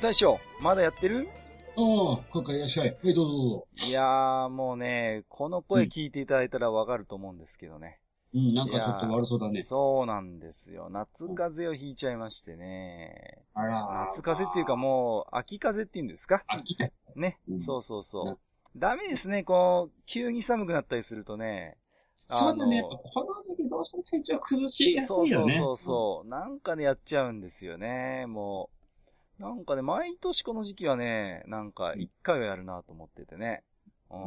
大将、まだやってる？ああ、かかいらっしゃい。はい、どうぞどうぞ。いやー、もうね、この声聞いていただいたらわかると思うんですけどね。うん、なんかちょっと悪そうだね。そうなんですよ。夏風邪をひいちゃいましてね。あら。夏風邪っていうかもう、秋風邪って言うんですか？秋か。ね、うんそうそうそうな。ダメですね、こう、急に寒くなったりするとね。そうだね。この時期どうしても体調崩しやすそういよね。そうそうそう。なんかね、やっちゃうんですよね、もう。なんかね、毎年この時期はね、なんか一回はやるなと思っててね。うんうん。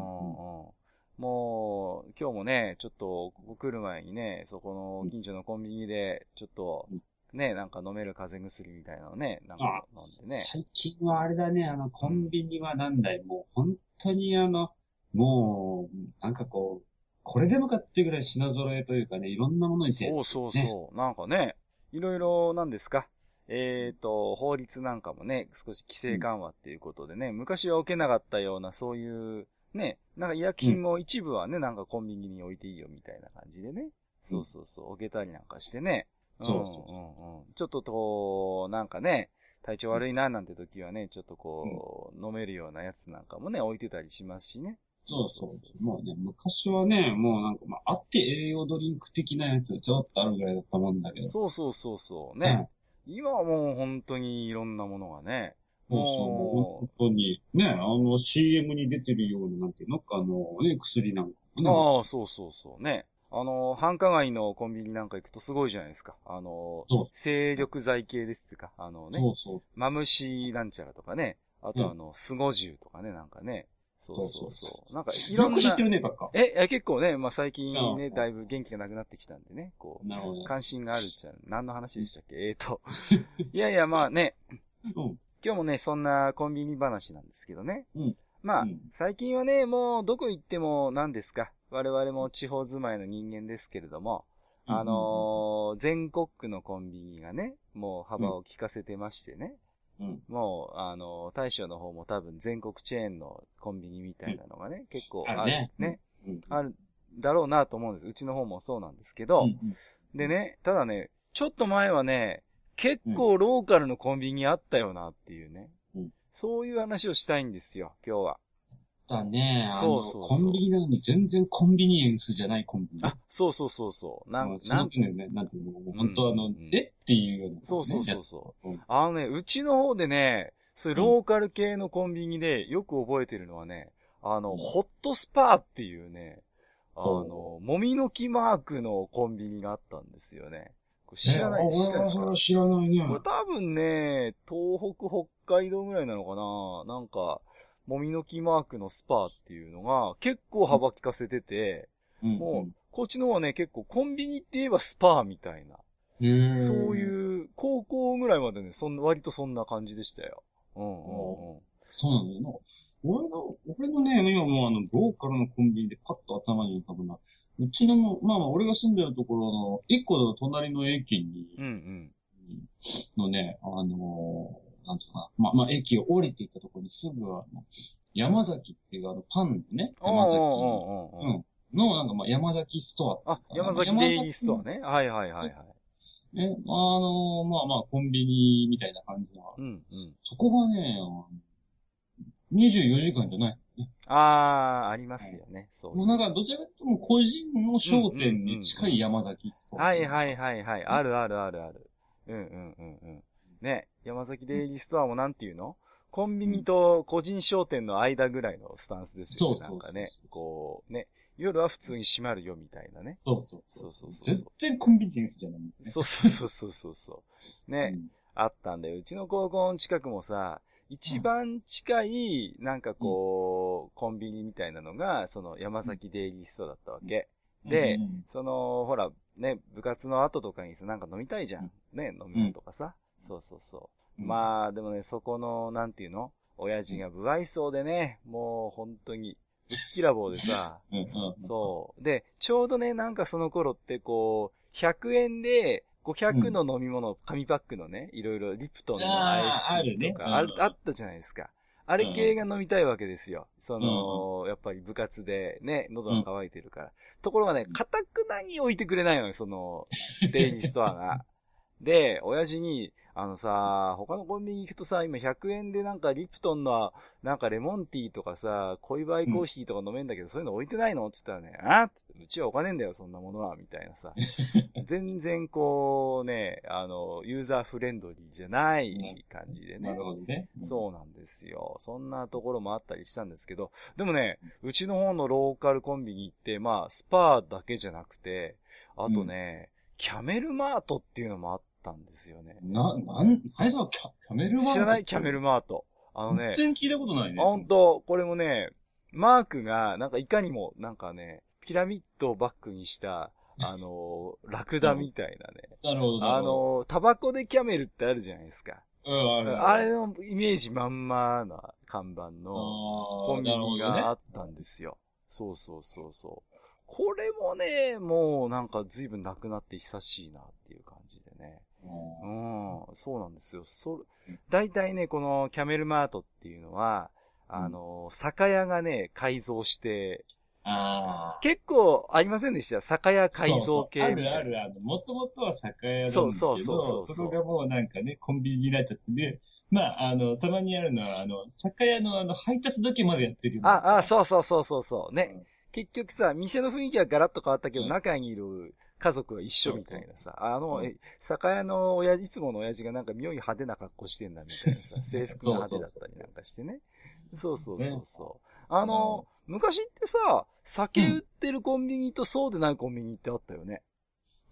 もう、今日もね、ちょっと、ここ来る前にね、そこの近所のコンビニで、ちょっと、ね、なんか飲める風邪薬みたいなのね、なんか飲んでね。最近はあれだね、あの、コンビニはなんだい、もう本当にあの、もう、なんかこう、これでもかっていうぐらい品揃えというかね、いろんなものに手そうそうそう。なんかね、いろいろなんですか？えっ、と、法律なんかもね、少し規制緩和っていうことでね、昔は置けなかったような、そういう、ね、なんか医薬品も一部はね、なんかコンビニに置いていいよみたいな感じでね。そうそうそう、置けたりなんかしてね。そうそううんうんうん。ちょっとこう、なんかね、体調悪いななんて時はね、ちょっとこう、飲めるようなやつなんかもね、置いてたりしますしね。そうそう。もうね、昔はね、もうなんか、まあ、あって栄養ドリンク的なやつちょっとあるぐらいだったもんだけど。そうそうそうそう。ね。今はもう本当にいろんなものがね。もう本当に、ね、あの CM に出てるような、なんていうの？か、あの、ね、薬なんかもね。ああ、そうそうそうね。あの、繁華街のコンビニなんか行くとすごいじゃないですか。あの精力剤系ですってか、あのね、そうそう。マムシなんちゃらとかね、あとあの、スゴジュウとかね、なんかね。そうそうそうなんかいろんなよく。知ってるね、ばっか。え、え結構ね、まあ最近ね、うんだいぶ元気がなくなってきたんでね、こう、なるほどね。関心があるっちゃ、何の話でしたっけ？えーと。いやいや、まあね、うん。今日もね、そんなコンビニ話なんですけどね。うんまあ、うん最近はね、もうどこ行っても何ですか？我々も地方住まいの人間ですけれども、あのー全国区のコンビニがね、もう幅を利かせてましてね。うん。もう、あのー大将の方も多分全国チェーンのコンビニみたいなのがね、結構あるね。ね。うん。ある、だろうなと思うんです。うちの方もそうなんですけど、うんでね、ただね、ちょっと前はね、結構ローカルのコンビニあったよなっていうね。うんそういう話をしたいんですよ、今日は。だね、そうそうそうコンビニなのに全然コンビニエンスじゃないコンビニ。あ、そうそうそうそう。なうんん、そなんの点でね、なんていうの、本当あの、うんえっていうような、ね。そうそうそうそう。うんあのね、うちの方でね、そういうローカル系のコンビニでよく覚えてるのはね、あの、うんホットスパーっていうね、あの、もみの木マークのコンビニがあったんですよね。知らない、え知らない知らないね。これ多分ね、東北、北海道ぐらいなのかななんか、もみの木マークのスパーっていうのが結構幅利かせてて、うんもう、こっちの方はね、結構コンビニって言えばスパーみたいな。そういう、高校ぐらいまでね、そん割とそんな感じでしたよ。うんうんうん。そうなんだよな。俺の、俺のね、今もうあの、ローカルのコンビニでパッと頭に浮かぶな。うちのも、まあまあ、俺が住んでるところの、一個の隣の駅に、うんうん。のね、あのーなんていうかな、まあまあ、駅を降りていったところにすぐあの、山崎っていうあの、パンのね、山崎うんの、なんかまあ、山崎ストア。あ、山崎デイリーストアね。はいはいはいはい。ね、あのーまあまあ、コンビニみたいな感じの。うんうん。そこがね、あの24時間じゃない。あー、ありますよね。そう。もうなんか、どちらかというともう個人の商店に近い山崎ストア。はいはいはいはい。あるあるあるある。うんうんうんうん。ね、山崎デイリーストアもなんていうの？コンビニと個人商店の間ぐらいのスタンスですよね。そうそうなんかね、こう、ね、夜は普通に閉まるよみたいなね。そうそうそうそうそう全然コンビニエンスじゃない、ね。そうそうそうそうそうそう。ね、うんあったんで、うちの高校の近くもさ、一番近い、なんかこう、コンビニみたいなのが、その山崎デイリーストアだったわけ。で、うんその、ほら、ね、部活の後とかにさ、なんか飲みたいじゃん。ね、飲み物とかさ。そうそうそう。うんまあ、でもね、そこの、なんていうの？親父が不愛想でね、もう本当に、ぶっきらぼうでさ、うんうん。そう。で、ちょうどね、なんかその頃ってこう、100円で500の飲み物、紙パックのね、いろいろリプトンのアイスあーあるねティーとか、あるうんあったじゃないですか。あれ系が飲みたいわけですよ。その、やっぱり部活でね、喉が渇いてるから。ところがね、かたくなに置いてくれないのよ、その、デイリーストアが。で、親父に、あのさ、他のコンビニ行くとさ、今100円でなんかリプトンの、なんかレモンティーとかさ、恋バイコーヒーとか飲めんだけど、そういうの置いてないの？って言ったらね、あうちはお金んだよ、そんなものは、みたいなさ。全然こうね、あの、ユーザーフレンドリーじゃない感じでね。なるほどね。そうなんですよ。そんなところもあったりしたんですけど、でもね、うちの方のローカルコンビニ行って、まあ、スパーだけじゃなくて、あとね、キャメルマートっていうのもあったんですよね。な、なん、はいさんキャキャメルマート？知らない？キャメルマート。あのね、全然聞いたことないね。あ、ほんと、これもね、マークが、なんかいかにも、なんかね、ピラミッドをバックにした、あのー、ラクダみたいなね。なるほど。なあのー、タバコでキャメルってあるじゃないですか。うん、あるあれのイメージまんまな看板のココンビニがあったんですよ。そうそうそうそう。これもね、もうなんか随分なくなって久しいなっていう感じ。うん、そうなんですよ。そ、大体ね、このキャメルマートっていうのは、あの、酒屋がね、改造して、ああ。結構ありませんでした？酒屋改造系そうそうあるあるある。もともとは酒屋なんだけど、そうそうそうそれがもうなんかね、コンビニになっちゃってね。まあ、あの、たまにあるのは、あの、酒屋のあの、配達だけまでやってる。あ、あ、そうそうそうそうそう。ね。うん結局さ、店の雰囲気はガラッと変わったけど、うん中にいる家族は一緒みたいなさ。あの、うんえ、酒屋の親父、いつもの親父がなんか妙に派手な格好してんだみたいなさ、制服が派手だったりなんかしてね。そうそうそうそう。あの、昔ってさ、酒売ってるコンビニとそうでないコンビニってあったよね。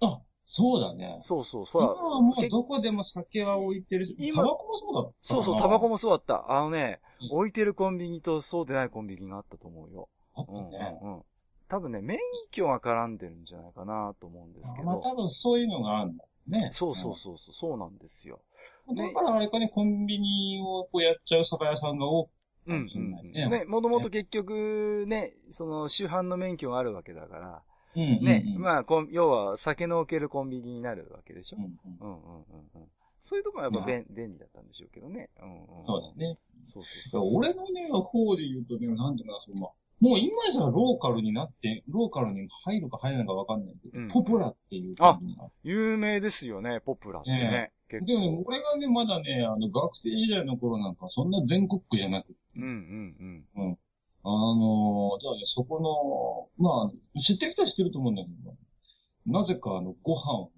あ、そうだね。そうそう、ほら。今はもうどこでも酒は置いてるし、今タバコもそうだったそうそう、タバコももそうだった。あのね、うん置いてるコンビニとそうでないコンビニがあったと思うよ。あったね。うんうんうん。多分ね、免許が絡んでるんじゃないかなと思うんですけど。まあ多分そういうのがあるんだね。そうそうそうそう、そうなんですよ。うん。だからあれかね、コンビニをこうやっちゃう酒屋さんが多く、うん、うん。ねね、もともと結局ね、その主犯の免許があるわけだから、うんうんうんね、まあ、要は酒の置けるコンビニになるわけでしょう。んうんうんうんうんうん。そういうところはやっぱ便便利だったんでしょうけどね。うんうん。そうだね。そうそう。俺のね、方で言うとね、なんていうかな、その、まあ、もう今じゃローカルになって、ローカルに入るか入らないかわかんないけど、うんポプラっていうあ有名ですよね、ポプラってね。結でもね、構。俺がね、まだね、あの、学生時代の頃なんか、そんな全国区じゃなくて、うんうんうん。あのじゃあね、そこの、まあ、知ってる人は知ってると思うんだけど、なぜかあの、ご飯を、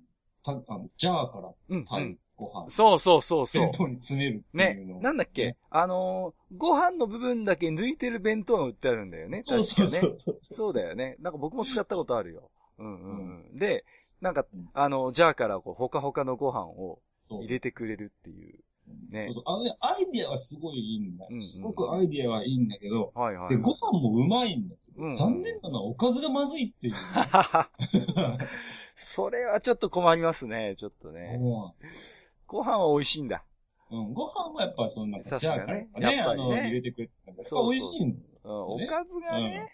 た、あの、ジャーからうん、う炊いん。ご飯、そうそうそうそう弁。当に詰めるってねいうのを。、なんだっけ、ねあのーご飯の部分だけ抜いてる弁当が売ってあるんだよね。そうそう確かね。そうそう。そうだよね。なんか僕も使ったことあるよ。うんうんうん。で、なんかうん、あの、ジャーからこう、ほかほかのご飯をそう入れてくれるっていう。ねそうそうあのね、アイディアはすごいいいんだうんうんうんすごくアイディアはいいんだけど、はいはい。で、ご飯もうまいんだけど、うんうん残念なのはおかずがまずいっていう。それはちょっと困りますね、ちょっとね。もご飯は美味しいんだ。ううん、ご飯はやっぱそんな、さすがねね、やっぱりね入れてくれそう美味しいんだよ。うんおかずがね、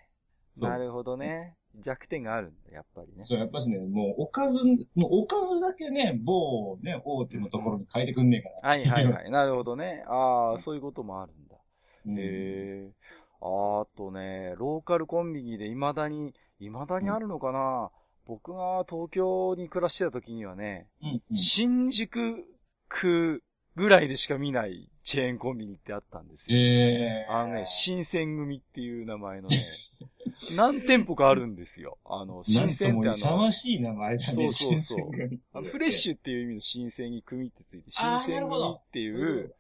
なるほどね。弱点があるんだ、やっぱりね。そう、やっぱしね、もうおかず、もうおかずだけね、某ね、大手のところに変えてくんねえから。はいはいはい。なるほどね。ああ、そういうこともあるんだ。うんへえ。あとね、ローカルコンビニで未だに、未だにあるのかな、僕が東京に暮らしてた時にはね、うんうん新宿区ぐらいでしか見ないチェーンコンビニってあったんですよ。ええあのね、新選組っていう名前のね、何店舗かあるんですよ。あの、新鮮ってあなんとも勇の、ましい名前だね。そうそうそうあのフレッシュっていう意味の新鮮に組ってついて、新鮮組っていう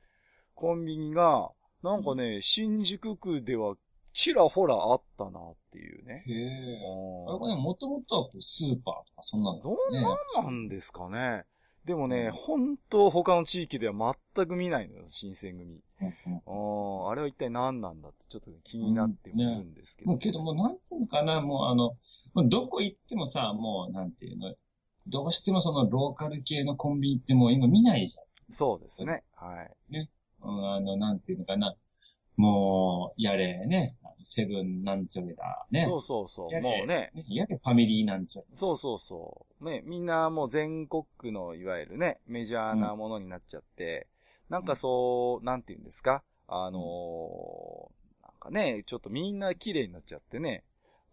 コンビニが、なんかね、新宿区ではちらほらあったなっていうね。へえ。あれあこれね、もともとはスーパーとかそんなの、どんなんなんですかね。でもね、本当他の地域では全く見ないのよ、新選組。うんうんあれは一体何なんだってちょっと気になってもいるんですけど。もうけどもうなんつうのかな、もうあの、もうどこ行ってもさ、もうなんていうの、どうしてもそのローカル系のコンビニってもう今見ないじそうですね。はい。ゃん。うん、あの、なんていうのかな。もう、やれね、セブンなんちゃれだ、ね。そうそうそう。もうね、ねやれファミリーなんちゃれ。そうそうそう。ね、みんなもう全国区のいわゆるね、メジャーなものになっちゃって、なんかそう、なんて言うんですか？あのーなんかね、ちょっとみんな綺麗になっちゃってね。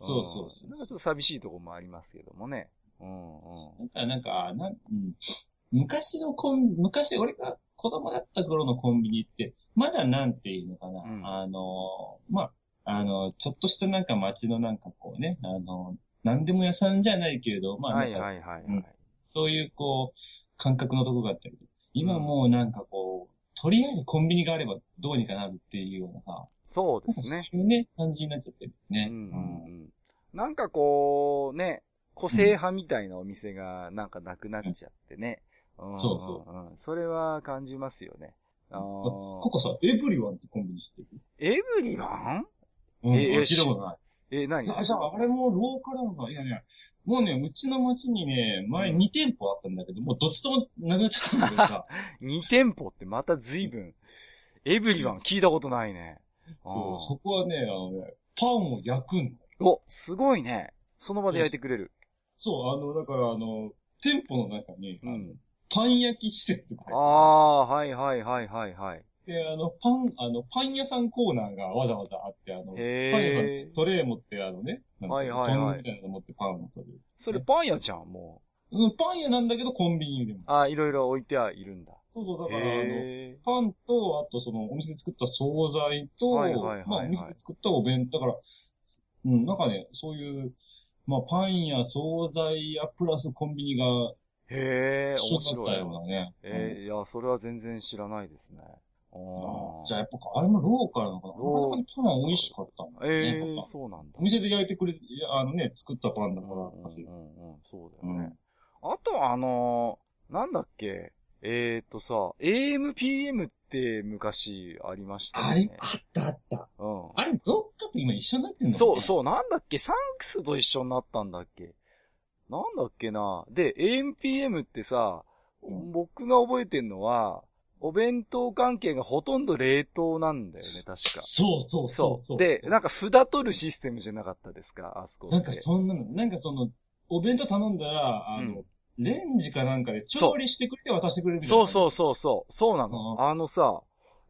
んそうそうそうなんかちょっと寂しいところもありますけどもね。うんうん。なんか、なん、うん、昔のコン、昔俺が子供だった頃のコンビニって、まだなんていうのかな、うんあの、まあ、あの、ちょっとしたなんか街のなんかこうね、あの、なんでも屋さんじゃないけれど、まあ、はいなんかはいはいはい。うんそういうこう、感覚のとこがあったり、今もうなんかこう、とりあえずコンビニがあればどうにかなるっていうようなさ、そうでなんかそうすね。いうね、感じになっちゃってるね。うんうんうん。なんかこう、ね、個性派みたいなお店がなんかなくなっちゃってね。うんそううんうん。それは感じますよね。あここさ、エブリワンってコンビニ知ってる？エブリワン？うん、ええ聞いたことない。え、何あ、じゃあ、あれもローカルなのかいやいや、もうね、うちの町にね、前うん2店舗あったんだけど、もうどっちともなくなっちゃったんだけどさ、2店舗ってまた随分、エブリワン聞いたことないね。そうあそこはね、あのね、パンを焼くんだお、すごいね。その場で焼いてくれる。そう、あの、だからあの、店舗の中に、うん。パン焼き施設がああ、はいはいはいはいはい。で、あの、パン、あの、パン屋さんコーナーがわざわざあって、あの、パン屋さん、。トレー持って、あのね、なんてうのはいはいはいみたいなの持ってパンを取る。それパン屋じゃん、もうんパン屋なんだけど、コンビニでも。う。ああ、いろいろ置いてはいるんだ。そうそう、だから、あの、へパンと、あとそのお店で作った惣菜と、はいはいはいはいまあお店で作ったお弁当、だから、うん、なんかね、そういう、まあパンや惣菜やプラスコンビニがえ。へえ、面白いだったよう。なね。ええ、いや、それは全然知らないですね。あうんーじゃあやっぱ、あれもローカルなのかななローかなかにパンは美味しかったんだよね。ええやっぱそうなんだお。店で焼いてくれ、あのね、作ったパンだから、うんうんうんうん、そうだうんよね。あと、あのーなんだっけ、えっ、とさ、AM、PM って昔ありましたよね。あったあった。うん。あれ、どっかと今一緒になってんのそう、そう、なんだっけ、サンクスと一緒になったんだっけ？なんだっけな？で、AMPM ってさ、うん僕が覚えてんのは、お弁当関係がほとんど冷凍なんだよね、確か。そうそうそうそう。で、なんか札取るシステムじゃなかったですか、あそこ。なんかそんなの、なんかその、お弁当頼んだら、あの、うんレンジかなんかで調理してくれて渡してくれるそうそうそうそう。そうなの。うんあのさ、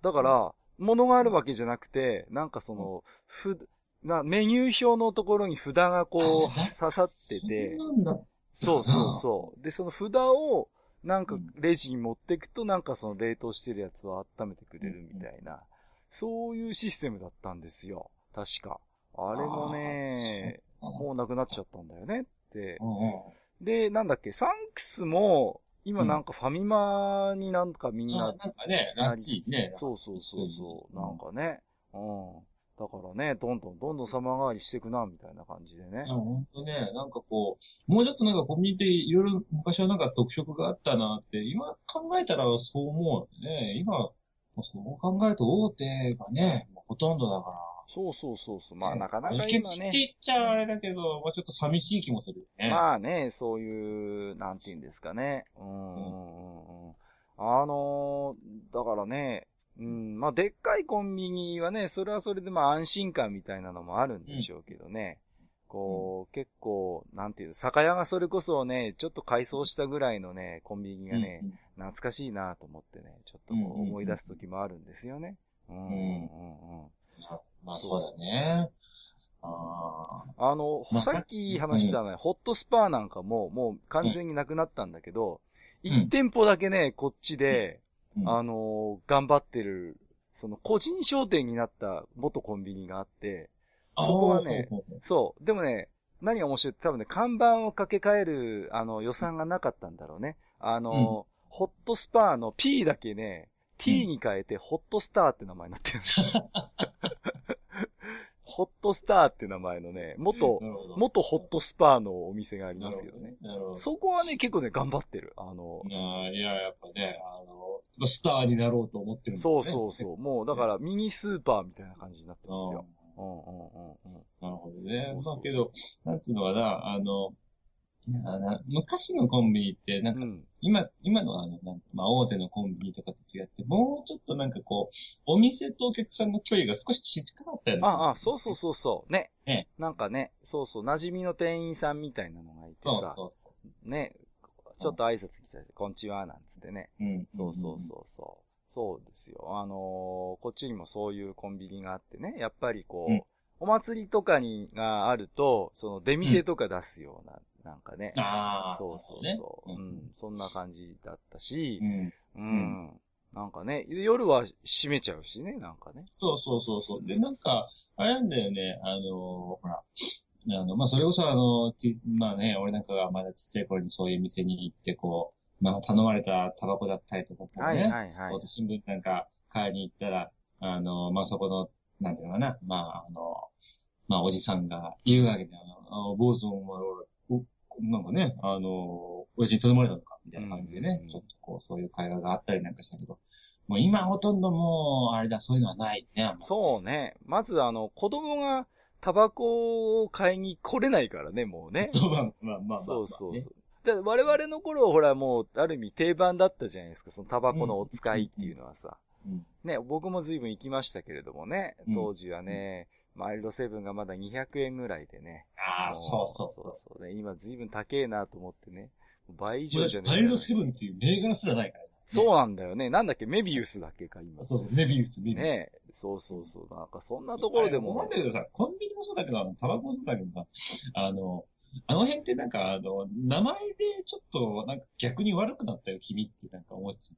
だから、物があるわけじゃなくて、なんかその、ふ、な、メニュー表のところに札がこう、あ刺さっててそ、んなんだ。そうそうそう。で、その札を、なんかうんレジに持っていくと、なんかその冷凍してるやつを温めてくれるみたいな、そういうシステムだったんですよ。確か。あれもね、もうなくなっちゃったんだよねって。で、なんだっけ、サンクスも、今なんかファミマになんかみんあななんかね、らしいね。そうそうそうそう。うんなんかね。うん。だからね、どんどんどんどん様変わりしていくな、みたいな感じでねいや、。ほんとね、なんかこう、もうちょっとなんかコミュニティいろいろ昔はなんか特色があったなって、今考えたらそう思うよね。今、そう考えると大手がね、ほとんどだから。そうそうそうそう。まあねなかなか今ねって。言っちゃあれだけど、まあちょっと寂しい気もするよね。まあね、そういう、なんて言うんですかね。うんうん。あのーだからね、うん、まあでっかいコンビニはね、それはそれでまあ安心感みたいなのもあるんでしょうけどね。こう、結構、なんていう、酒屋がそれこそね、ちょっと改装したぐらいのね、コンビニがね、うん懐かしいなと思ってね、ちょっと思い出す時もあるんですよね。うんうんうん。うん。まあまあそう。だね。ああの、まあさっき話したね、ホットスパーなんかも、もう完全になくなったんだけど、ん。一、店舗だけね、こっちで、あ。あのー頑張ってる、その個人商店になった元コンビニがあって、そこはね、そう、でもね、何が面白いって多分ね、看板を掛け替える、あの、予算がなかったんだろうね。あのーホットスパーの P だけね、T に変えて、ホットスターって名前になってる。ホットスターって名前のね、元。元ホットスパーのお店がありますけどね。なるほど。そこはね、結構ね、頑張ってる。あの、いや、やっぱね、あの、スターになろうと思ってるんだそうねそうそう。もう、だから、ミニスーパーみたいな感じになってますうんよ。うんうんうんうん。なるほどね。そうそうそうまあけど、なんつうのかな、あの、昔のコンビニって、なんか、うん。今、今のあの、なんかまあ、大手のコンビニとかと違って、もうちょっとなんかこう、お店とお客さんの距離が少し近かったよね。ああ、そうそうそうそう。ね。ねなんかね、そうそう、馴染みの店員さんみたいなのがいてそうさ、そうそう。ね、ちょっと挨拶来たり、こんちは、なんつってね。うん。そうそうそうそう。そうですよ。あのーこっちにもそういうコンビニがあってね、やっぱりこう、うんお祭りとかに、があると、その出店とか出すような、なんかね。ああ。そうそうそう、ねうん。そんな感じだったしう、ん。うん。なんかね、夜は閉めちゃうしね、なんかね。そうそうそうそう。で、なんか、あれなんだよね、あの、ほら、あの、まあ、それこそあの、ちまあね、俺なんかがまだちっちゃい頃にそういう店に行って、こう、まあ、頼まれたタバコだったりとかね、はいはいはい新聞なんか買いに行ったら、あの、まあ、そこの、なんていうのかな、まあ、あの、まあ、おじさんが言うわけで、あの、あの坊主お前、俺、おなんかね、あの、親父に頼まれたのか、みたいな感じでね、うんちょっとこう、そういう会話があったりなんかしたけど、もう今ほとんどもう、あれだ、そういうのはないね。そうね。まずあの、子供がタバコを買いに来れないからね、もうね。そう、まあまあまあまあ、そうそうねそ我々の頃はほらもう、ある意味定番だったじゃないですか、そのタバコのお使いっていうのはさ。うんね、僕も随分行きましたけれどもね、うん当時はね、マイルドセブンがまだ200円ぐらいでね。ああ、もそうそうそう。そうそうね。今随分高えなと思ってね。倍以上じゃねえかマイルドセブンっていう銘柄すらないからね。そうなんだよね。なんだっけ、メビウスだっけか、今。そうそう、メビウス、メビウス。ねそうそうそう。なんかそんなところで思もうんだけどさ、コンビニもそうだけど、あの、タバコもそうだけどさ、あの、あの辺ってなんか、あの、名前でちょっと、なんか逆に悪くなったよ、君ってなんか思っち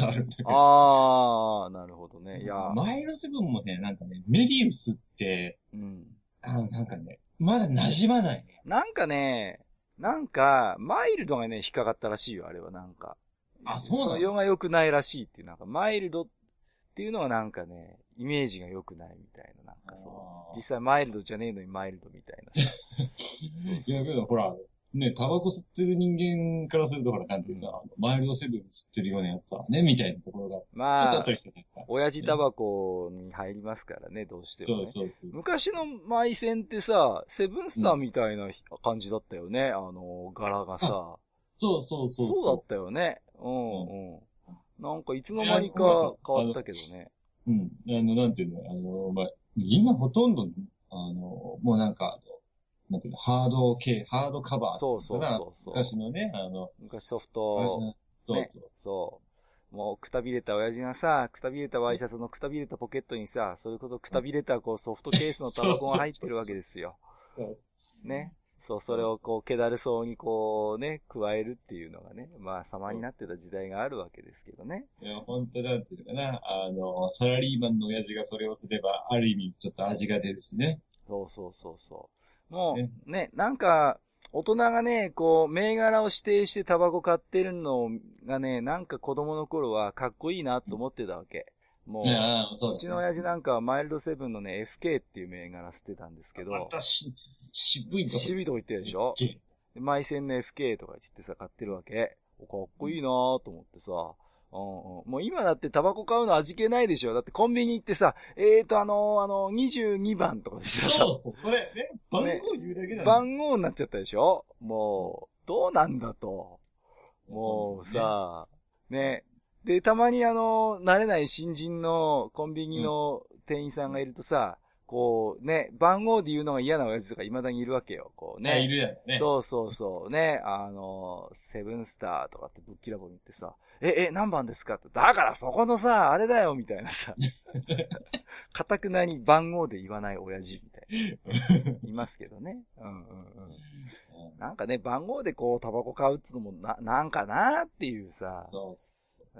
ゃあるんだけど。あー、なるほどね。いや、マイルドセブンもね、なんかね、メビウスって、うん。あの、なんかね、まだ馴染まないね。なんかね、なんか、マイルドがね、引っかかったらしいよ、あれはなんか。あそうなの？の世が良くないらしいっていう、なんか、マイルドっていうのはなんかね、イメージが良くないみたいな、かそう。実際マイルドじゃねえのにマイルドみたいなさ。いや、けどほら、ね、タバコ吸ってる人間からすると、ほら、なんていうの、あのマイルドセブン吸ってるようなやつはね、みたいなところが、ちょまあっとあった、りしてたから。親父タバコに入りますからね、どうしてもね。そうそうそう。昔のマイセンってさ、セブンスターみたいな感じだったよね、あの、柄がさ。そうそうそう。そうだったよね。うんうん。なんかいつの間にか変わったけどね。うん。あの、なんていうの、あの、まあ、今ほとんど、あの、もうなんか、なんていうの、ハード系、ハードカバーそうそううそうそう。昔のね、あの、昔ソフあト、のそうねそう。そう。もう、くたびれた親父がさ、くたびれたワイシャツのくたびれたポケットにさ、それこそくたびれたこうソフトケースのタバコが入ってるわけですよ。ね。そう、それをこう、気だるそうにこうね、加えるっていうのがね、まあ、様になってた時代があるわけですけどね。いや、本当なんていうのかな、あの、サラリーマンの親父がそれをすれば、ある意味、ちょっと味が出るしね。そうそうそうそう。もねう、ね、なんか、大人がね、こう、銘柄を指定してタバコ買ってるのがね、なんか子供の頃はかっこいいなと思ってたわけ。もう、うちの親父なんかはマイルドセブンのね、FK っていう銘柄捨てたんですけど、またし、渋いとこ。渋いとこ言ってるでしょ？でマイセンの FK とか言ってさ、買ってるわけ。おかっこいいなぁと思ってさ、うんうん、もう今だってタバコ買うの味気ないでしょ？だってコンビニ行ってさ、えーとあのあの、22番とかでさ、そうそう、それ、ね、番号言うだけだね。番号になっちゃったでしょ？もう、どうなんだと。もうさ、ね。で、たまにあの、慣れない新人のコンビニの店員さんがいるとさ、こうね、番号で言うのが嫌な親父とか未だにいるわけよ。こうね、いね。るやんね。そうそうそう。ね、あの、セブンスターとかってぶっきらぼうに言ってさ、え、え、何番ですか？って。だからそこのさ、あれだよ、みたいなさ。かたくなに番号で言わない親父みたいな。いますけどね。うんうんうん。なんかね、番号でこう、タバコ買うっつうのも、な、なんかなっていうさ、そう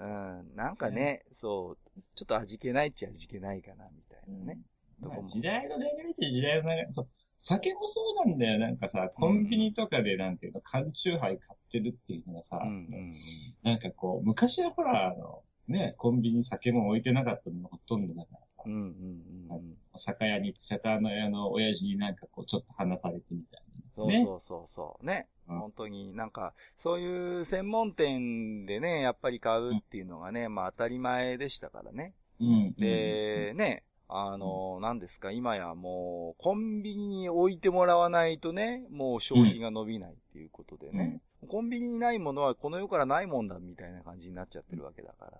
うん、なんかね、そう、ちょっと味気ないっちゃ味気ないかな、みたいなね。どこもまあ時代の流れって時代の流れ。そう。酒もそうなんだよ。なんかさ、コンビニとかでなんていうの、缶チューハイ買ってるっていうのがさ、うんうんなんかこう、昔はほら、あの、ね、コンビニ酒も置いてなかったのがほとんどだからさ、うんうんうんうん。酒屋に、酒屋の屋の親父になんかこう、ちょっと話されてみたいそうねそうそうそう。ね。うん本当になんか、そういう専門店でね、やっぱり買うっていうのがね、まあ当たり前でしたからね。な。うん。で、ね、あの、何ですか、今やもう、コンビニに置いてもらわないとね、もう消費が伸びないっていうことでね。コンビニにないものはこの世からないもんだみたいな感じになっちゃってるわけだから。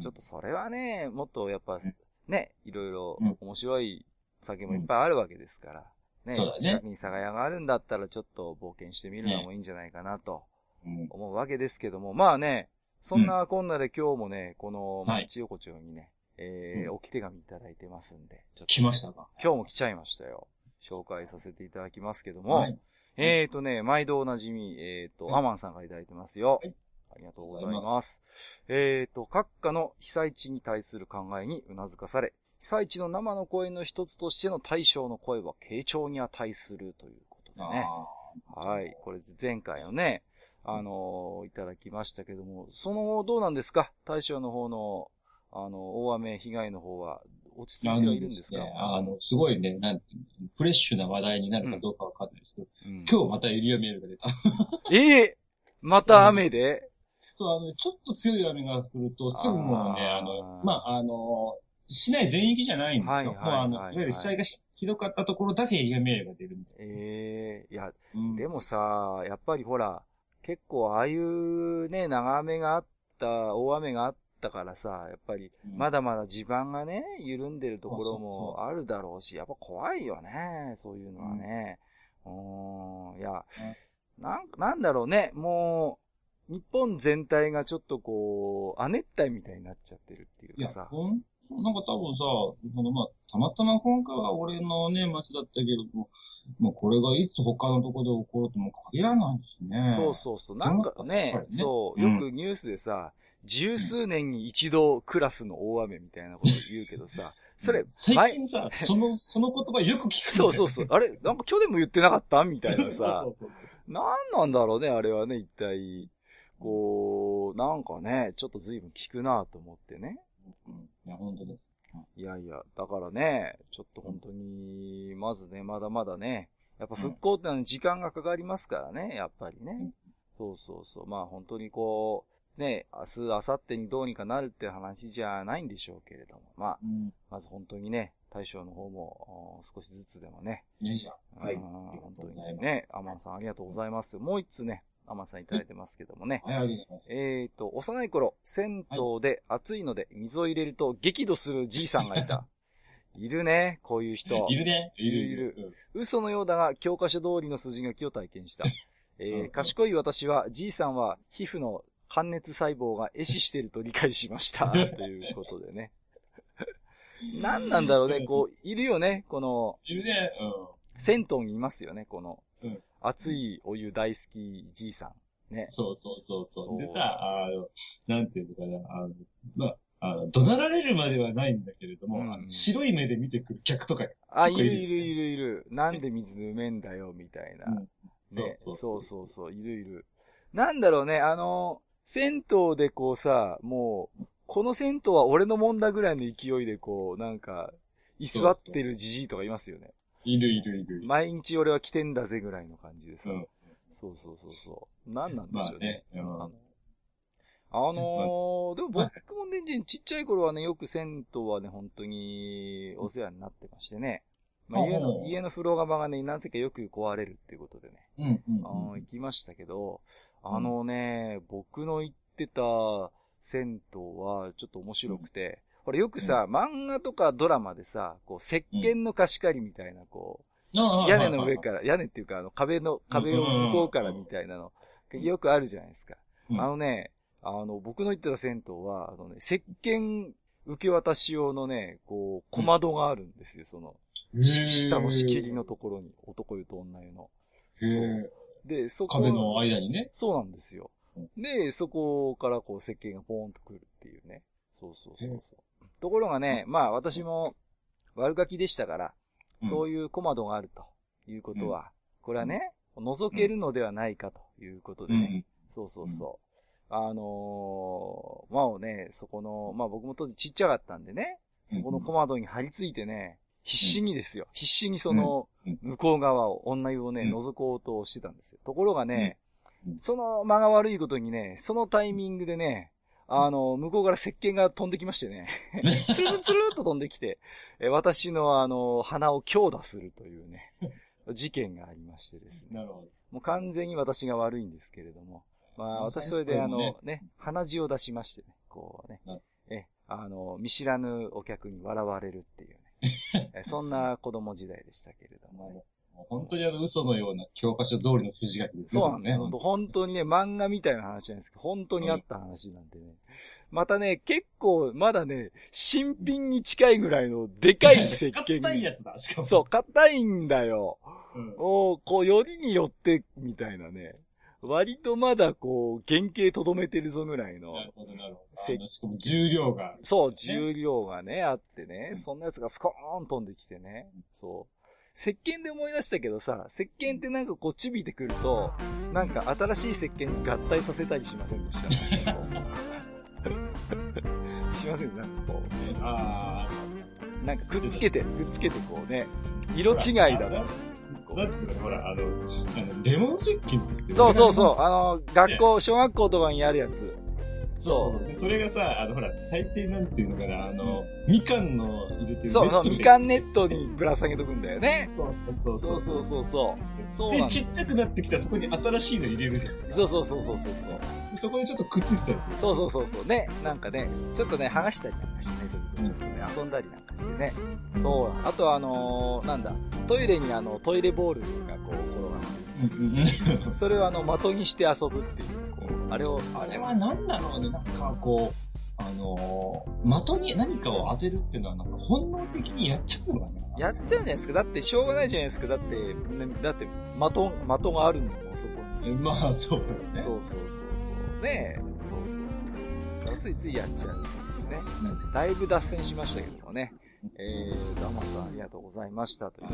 ちょっとそれはね、もっとやっぱうん、ね、いろいろうん面白い酒もいっぱいあるわけですから。ねそうだね。近くに酒屋があるんだったらちょっと冒険してみるのもいいんじゃないかなとうん。思うわけですけども、まあね、そんなこんなで今日もね、この、はい。町横丁にね、え置き手紙いただいてますんで、ちょっとね来ましたか。今日も来ちゃいましたよ。紹介させていただきますけども、はい。えーとね、毎度おなじみ、えーと、はい。アマンさんがいただいてますよ。はい。ありがとうございます。えーと、閣下の被災地に対する考えにうなずかされ、被災地の生の声の一つとしての大将の声は傾聴に値するということでね。あはい。これ前回のね、あのーいただきましたけども、その後どうなんですか？大将の方の、あの、大雨被害の方は落ち着いてはいるんですか？ね、あの、すごいね、なんていうのフレッシュな話題になるかどうかわかんないですけど、うん。今日またエリアメールが出た。ええまた雨で、そう、あの、ちょっと強い雨が降ると、すぐもうね、あの、まあ、あの、市内全域じゃないんですよ。はいはいはいもうあの、いわゆる被災がしひどかったところだけエリアメールが出るみたいええいや、な。うんでもさ、やっぱりほら、結構ああいうね、長雨があった、大雨があったからさ、やっぱり、うんまだまだ地盤がね、緩んでるところもあるだろうし、やっぱ怖いよね、そういうのはね。うーん、いや、なん、なんだろうね、もう、日本全体がちょっとこう、亜熱帯みたいになっちゃってるっていいうや、かさ。ほんなんか多分さ、そのまあ、たまたま今回は俺のね、町だったけども、もうこれがいつ他のところで起こるとも限らないしね。そうそうそう。なんかやねねそう、うんよくニュースでさ、十数年に一度クラスの大雨みたいなこと言うけどさ、それ、最近さ、その、その言葉よく聞くんだよそうそうそう。あれなんか去年も言ってなかったみたいなさ なんなんだろうね、あれはね、一体。こう、なんかね、ちょっと随分効くなと思ってね。本当です。いやいや、だからね、ちょっと本当に、まずね、まだまだね、やっぱ復興ってのは時間がかかりますからね、やっぱりね。うんそうそうそう。まあ本当にこう、ね、明日、明後日にどうにかなるって話じゃないんでしょうけれども。まあ、うん。まず本当にね、大将の方も、お少しずつでもね。いやいや、はい。本当にね、アマンさんありがとうございます。もう一つね、アさんいただいてますけどもね。はい、ありがとうございます。えーと、幼い頃、銭湯で暑いので水を入れると激怒するじいさんがいた。いるね、こういう人。いるね。いるいるる。嘘のようだが、教科書通りの筋書きを体験した。えーうん賢い私は、じいさんは皮膚の半熱細胞が壊死していると理解しました。ということでね。何なんだろうね、こう、いるよね、この、いるね。銭湯にいますよね、このうん、熱いお湯大好きじいさん。ね。そうそうそうそそうう。でさ、あの、なんていうのかな、あの、まあ、あの、怒鳴られるまではないんだけれども、うんあの白い目で見てくる客とか、あ、いるるいるいるいる。なんで水飲めんだよ、みたいな。うんね。そそううそうそういるいる。なんだろうね、あの、銭湯でこうさ、もう、この銭湯は俺のもんだぐらいの勢いでこう、なんか、居座ってるじじいとかいますよね。いるいるいる。毎日俺は来てんだぜぐらいの感じでさ。うんそうそうそうそう。なんなんでしょうね。まあねうんあのあのー、でも僕もね、ちっちゃい頃はね、よく銭湯はね、本当にお世話になってましてね。まあ、家の、うん家の風呂釜がね、なぜかよく壊れるっていうことでね、うんうんあの行きましたけど、あのね、僕の行ってた銭湯はちょっと面白くて、ほらよくさ、漫画とかドラマでさ、こう、石鹸の貸し借りみたいな、こう、屋根の上から、屋根っていうか、あの、壁の、壁を向こうからみたいなの、よくあるじゃないですか。うんあのね、あの、僕の行ってた銭湯は、あのね、石鹸受け渡し用のね、こう、小窓があるんですよ、その、し下の仕切りのところに、男湯と女湯の。へーで、そこ、壁の間にね。そうなんですよ。で、そこからこう、石鹸がポーンとくるっていうね。そうそうそうそう。ところがね、まあ私も悪ガキでしたから、うん。そういう小窓があるということは、これはね、覗けるのではないかということでね。うん。そうそうそう。あのー、まあね、そこの、まあ僕も当時ちっちゃかったんでね、そこの小窓に張り付いてね、必死にですよ。必死にそのうん、向こう側を、女湯をね、うん。覗こうとしてたんですよ。ところがねその間が悪いことにね、そのタイミングでね、あの、向こうから石鹸が飛んできましてね、つるつるつるっと飛んできて、え私のあの、鼻を強打するというね、事件がありましてですね。なるほど。もう完全に私が悪いんですけれども。まあ、私それであの、ねね、鼻血を出しましてね、こうねうん、え、あの、見知らぬお客に笑われるっていうね。えそんな子供時代でしたけれども。本当にあの嘘のような教科書通りの筋書きですね。そうなん。ね。本当にね、漫画みたいな話なんですけど、本当にあった話なんでね。またね、結構、まだね、新品に近いぐらいのでかい石鹸。硬いやつだ、しかも。そう、硬いんだよ。うん。おこう、よりによって、みたいなね。割とまだこう、原型とどめてるぞぐらいの。なるほど、なるほど。重量が。そう、重量がね、あってね、うんそんなやつがスコーン飛んできてね。そう。石鹸で思い出したけどさ、石鹸ってなんかこう、ちびいてくると、なんか新しい石鹸に合体させたりしませんでした？しません？なんかこあう、なんかくっつけて、くっつけてこうね、色違いだ。なんていうのほら、あの、レモン石鹸ですけどそうそうそう、あの、学校、小学校とかにあるやつ。そでそれがさ、あの、ほら、大抵なんていうのかな、あの、みかんの入れてう。るそう、みかんネットにぶら下げとくんだよね。そうそうそうそうそうそう。そうなんで、だちっちゃくなってきたらそこに新しいの入れるじゃん。そうそうそうそうそうそう。そこにちょっとくっついてたりする。そうそうそうそう。ね、なんかね、ちょっとね、剥がしたりなんかしてね、それでちょっとね、遊んだりなんかしてね。そう。あとはあのーなんだ、トイレにあの、トイレボールがこう、転がってうんうんうん。それをあの、的にして遊ぶっていう、こう、あれを、あれは何だろうね、なんかこう、あのー、的に何かを当てるっていうのはなんか本能的にやっちゃうのかね。やっちゃうじゃないですか。だって、しょうがないじゃないですか。だって、ねだって、的、的があるんだもん、そこに。まあ、そうだよね。そうそうそうそう。ねえ。そうそうそう。ついついやっちゃうね。うんだいぶ脱線しましたけどもね。えー、ダマさんありがとうございましたという。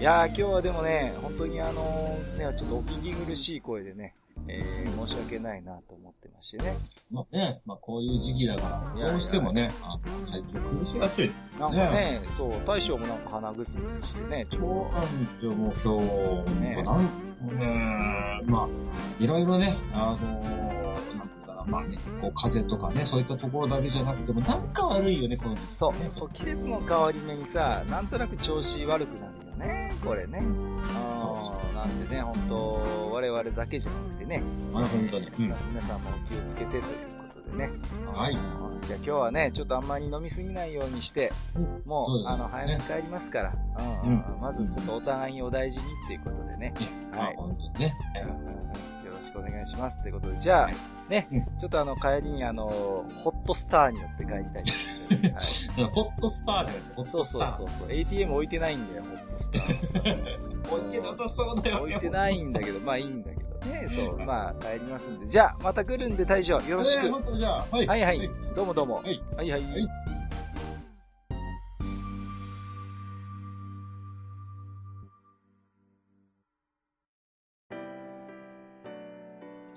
いやー、今日はでもね、本当にあのーね、ちょっとお聞き苦しい声でね、えー、申し訳ないなと思ってましてね。まあね、まあこういう時期だから、どうしてもね、あ体調苦しがってる。なんかね、そう、大将もなんか鼻ぐすぐすしてね、ちょっそうなんですよ、もう今日、ねなん、うーん、まあ、いろいろね、あのー、まあね、こう風邪とかね、そういったところだけじゃなくても、なんか悪いよね、この時期。と、そう季節の変わり目にさ、なんとなく調子悪くなるよね、これね。あーなんでね、本当我々だけじゃなくてね、あれ、本当に。うん。皆さんもお気をつけてということでね。はい。うんじゃあ今日はね、ちょっとあんまり飲みすぎないようにして、もう、そうねあの、早めに帰りますから、うんうんまずちょっとお互いにお大事にっていうことでね、まあはい、本当にね。うんろしくお願いしますってことで、じゃあ、はいね、うんちょっとあの、帰りにあの、ホットスターによって帰りたいい。は いホットスターじゃないホッそうそトスター。うそうそう。ATM 置いてないんだよ、ホットスター。置いてなさそうだよ置いてないんだけど、まあいいんだけどね。そう、まあ帰りますんで。じゃあ、また来るんで大将、よろしく。えーじゃあ、はい。はいはい。どうもどうも。はい。はいはい。はい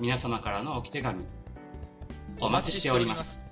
皆様からの置き手紙お待ちしております。